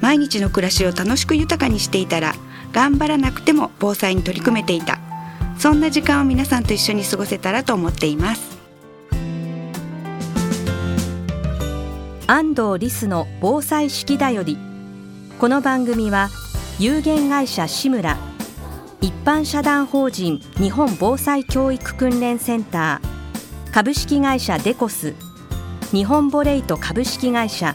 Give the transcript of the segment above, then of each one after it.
毎日の暮らしを楽しく豊かにしていたら頑張らなくても防災に取り組めていた。そんな時間を皆さんと一緒に過ごせたらと思っています。安藤リスの防災式だより。この番組は有限会社志村一般社団法人日本防災教育訓練センター株式会社デコス日本ボレイト株式会社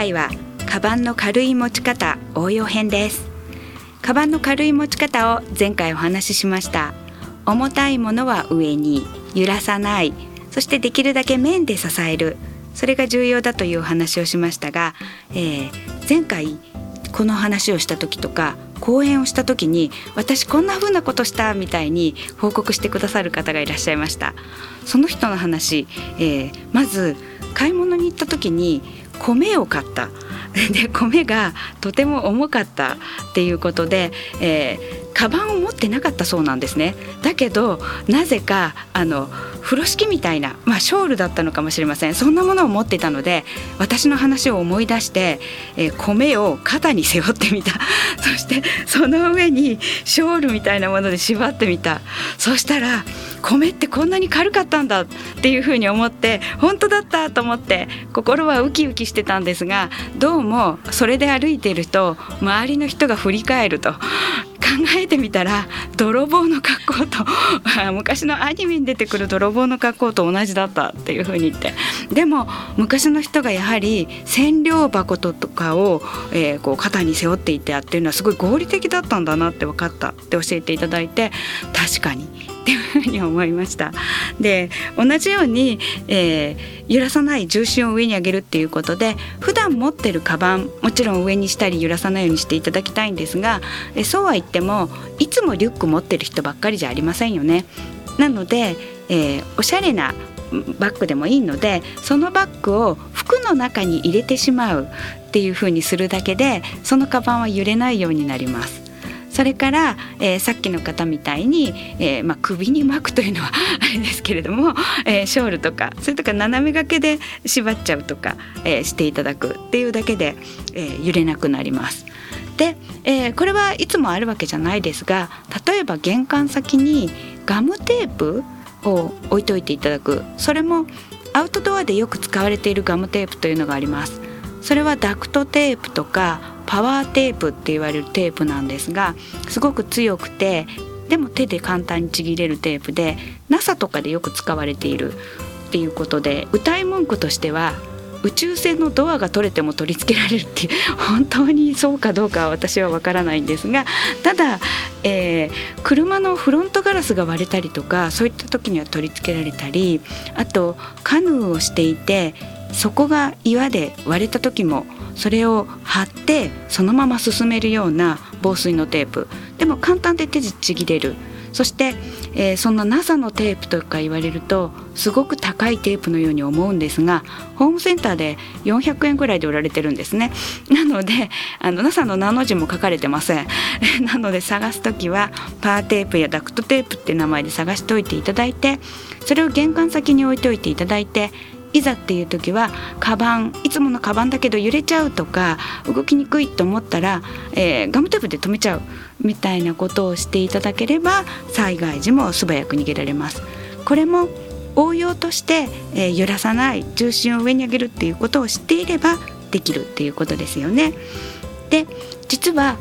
回はカバンの軽い持ち方応用編です。カバンの軽い持ち方を前回お話ししました。重たいものは上に揺らさないそしてできるだけ面で支える。それが重要だというお話をしましたが、えー、前回この話をした時とか講演をした時に私こんな風なことしたみたいに報告してくださる方がいらっしゃいました。その人の話、えー、まず買い物に行った時に米を買った。で米がとても重かったっていうことで、えー、カバンを持ってなかったそうなんですね。だけどなぜかあの風呂敷みたいな、まあ、ショールだったのかもしれません。そんなものを持ってたので私の話を思い出して、えー、米を肩に背負ってみた。そしてその上にショールみたいなもので縛ってみた。そしたら米ってこんなに軽かったんだっていうふうに思って本当だったと思って心はウキウキしてたんですがどうもそれで歩いていると周りの人が振り返るとえてみたら泥棒の格好と昔のアニメに出てくる泥棒の格好と同じだったっていうふうに言って。でも昔の人がやはり染料箱とかを、えー、こう肩に背負っていてやってるのはすごい合理的だったんだなって分かったって教えていただいて確かにっていうふうに思いました。で同じように、えー、揺らさない重心を上に上げるっていうことで普段持ってるカバンもちろん上にしたり揺らさないようにしていただきたいんですがえそうは言ってもいつもリュック持ってる人ばっかりじゃありませんよね。なので、えー、おしゃれなバッグでもいいのでそのバッグを服の中に入れてしまうっていう風にするだけでそのカバンは揺れないようになります。それから、えー、さっきの方みたいに、えーまあ、首に巻くというのは あれですけれども、えー、ショールとかそれとか斜め掛けで縛っちゃうとか、えー、していただくっていうだけで、えー、揺れなくなります。で、えー、これはいつもあるわけじゃないですが例えば玄関先にガムテープを置いといていただくそれもアウトドアでよく使われているガムテープというのがありますそれはダクトテープとかパワーテープって言われるテープなんですがすごく強くてでも手で簡単にちぎれるテープで NASA とかでよく使われているっていうことで歌い文句としては宇宙船のドアが取れても取り付けられるっていう 本当にそうかどうかは私はわからないんですがただ、えー、車のフロントガラスが割れたりとかそういった時には取り付けられたりあとカヌーをしていてそこが岩で割れた時もそれを貼ってそのまま進めるような防水のテープ。でも簡単で手でちぎれる。そして、えー、そんな NASA のテープとか言われるとすごく高いテープのように思うんですがホームセンターで400円ぐらいで売られてるんですね。なのであの NASA の名の字も書かれてません。なので探す時はパーテープやダクトテープって名前で探しておいていただいてそれを玄関先に置いておいていただいていざっていう時はカバンいつものカバンだけど揺れちゃうとか動きにくいと思ったら、えー、ガムテープで止めちゃうみたいなことをしていただければ災害時も素早く逃げられます。これも応用として、えー、揺らさない重心を上に上げるっていうことを知っていればできるっていうことですよね。で実は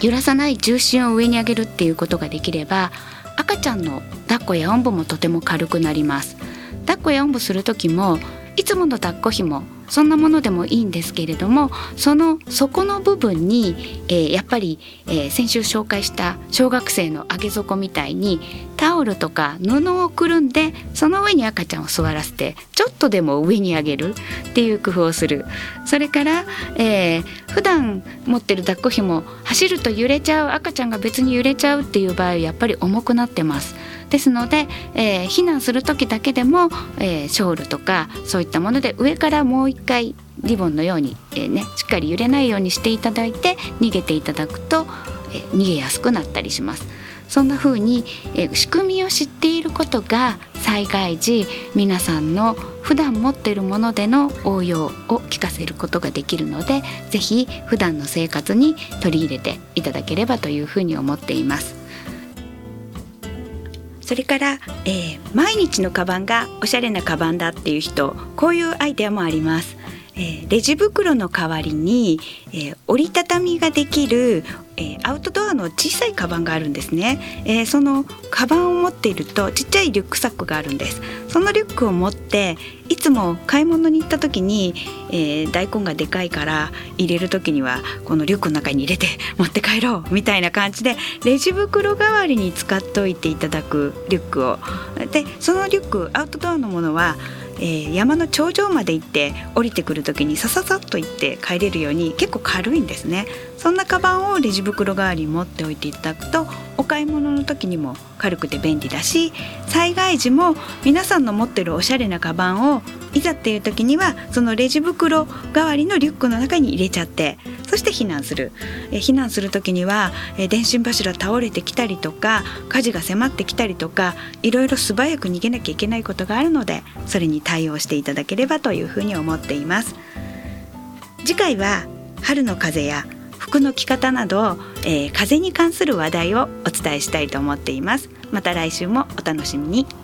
揺らさない重心を上に上げるっていうことができれば赤ちゃんの抱っこやおんぶもとても軽くなります抱っこやおんぶする時もいつもの抱っこ紐そんなものでもいいんですけれどもその底の部分に、えー、やっぱり、えー、先週紹介した小学生の上げ底みたいにタオルとか布をくるんでその上に赤ちゃんを座らせてちょっとでも上に上げるっていう工夫をするそれから、えー、普段持ってる抱っこ紐走ると揺れちゃう赤ちゃんが別に揺れちゃうっていう場合やっぱり重くなってます。ですので、えー、避難する時だけでも、えー、ショールとかそういったもので上からもう一回リボンのように、えー、ね、しっかり揺れないようにしていただいて逃げていただくと、え逃げやすくなったりします。そんな風に、え仕組みを知っていることが災害時皆さんの普段持っているものでの応用を聞かせることができるので是非普段の生活に取り入れていただければというふうに思っています。それから、えー、毎日のカバンがおしゃれなカバンだっていう人こういうアイデアもあります。えー、レジ袋の代わりに、えー、折りたたみができる、えー、アウトドアの小さいカバンがあるんですね、えー、そのカバンを持っているとちっちゃいリュックサックがあるんです。そのリュックを持っていつも買い物に行った時に、えー、大根がでかいから入れる時にはこのリュックの中に入れて 持って帰ろうみたいな感じでレジ袋代わりに使っておいていただくリュックを。でそのリュックアウトドアのものはえー、山の頂上まで行って降りてくる時にさささっと行って帰れるように結構軽いんですね。そんなカバンをレジ袋代わりに持っておいていただくとお買い物の時にも軽くて便利だし災害時も皆さんの持ってるおしゃれなカバンをいざっていう時にはそのレジ袋代わりのリュックの中に入れちゃってそして避難する、え避難する時には、え電信柱倒れてきたりとか火事が迫ってきたりとかいろいろ素早く逃げなきゃいけないことがあるのでそれに対応していただければというふうに思っています。次回は春の風や服の着方など、えー、風に関する話題をお伝えしたいと思っています。また来週もお楽しみに。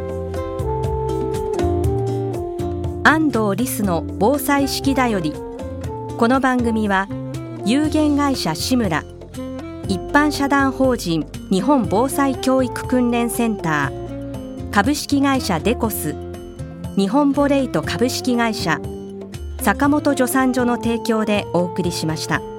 安藤リスの防災式だよりこの番組は有限会社志村一般社団法人日本防災教育訓練センター株式会社デコス日本ボレイト株式会社坂本助産所の提供でお送りしました。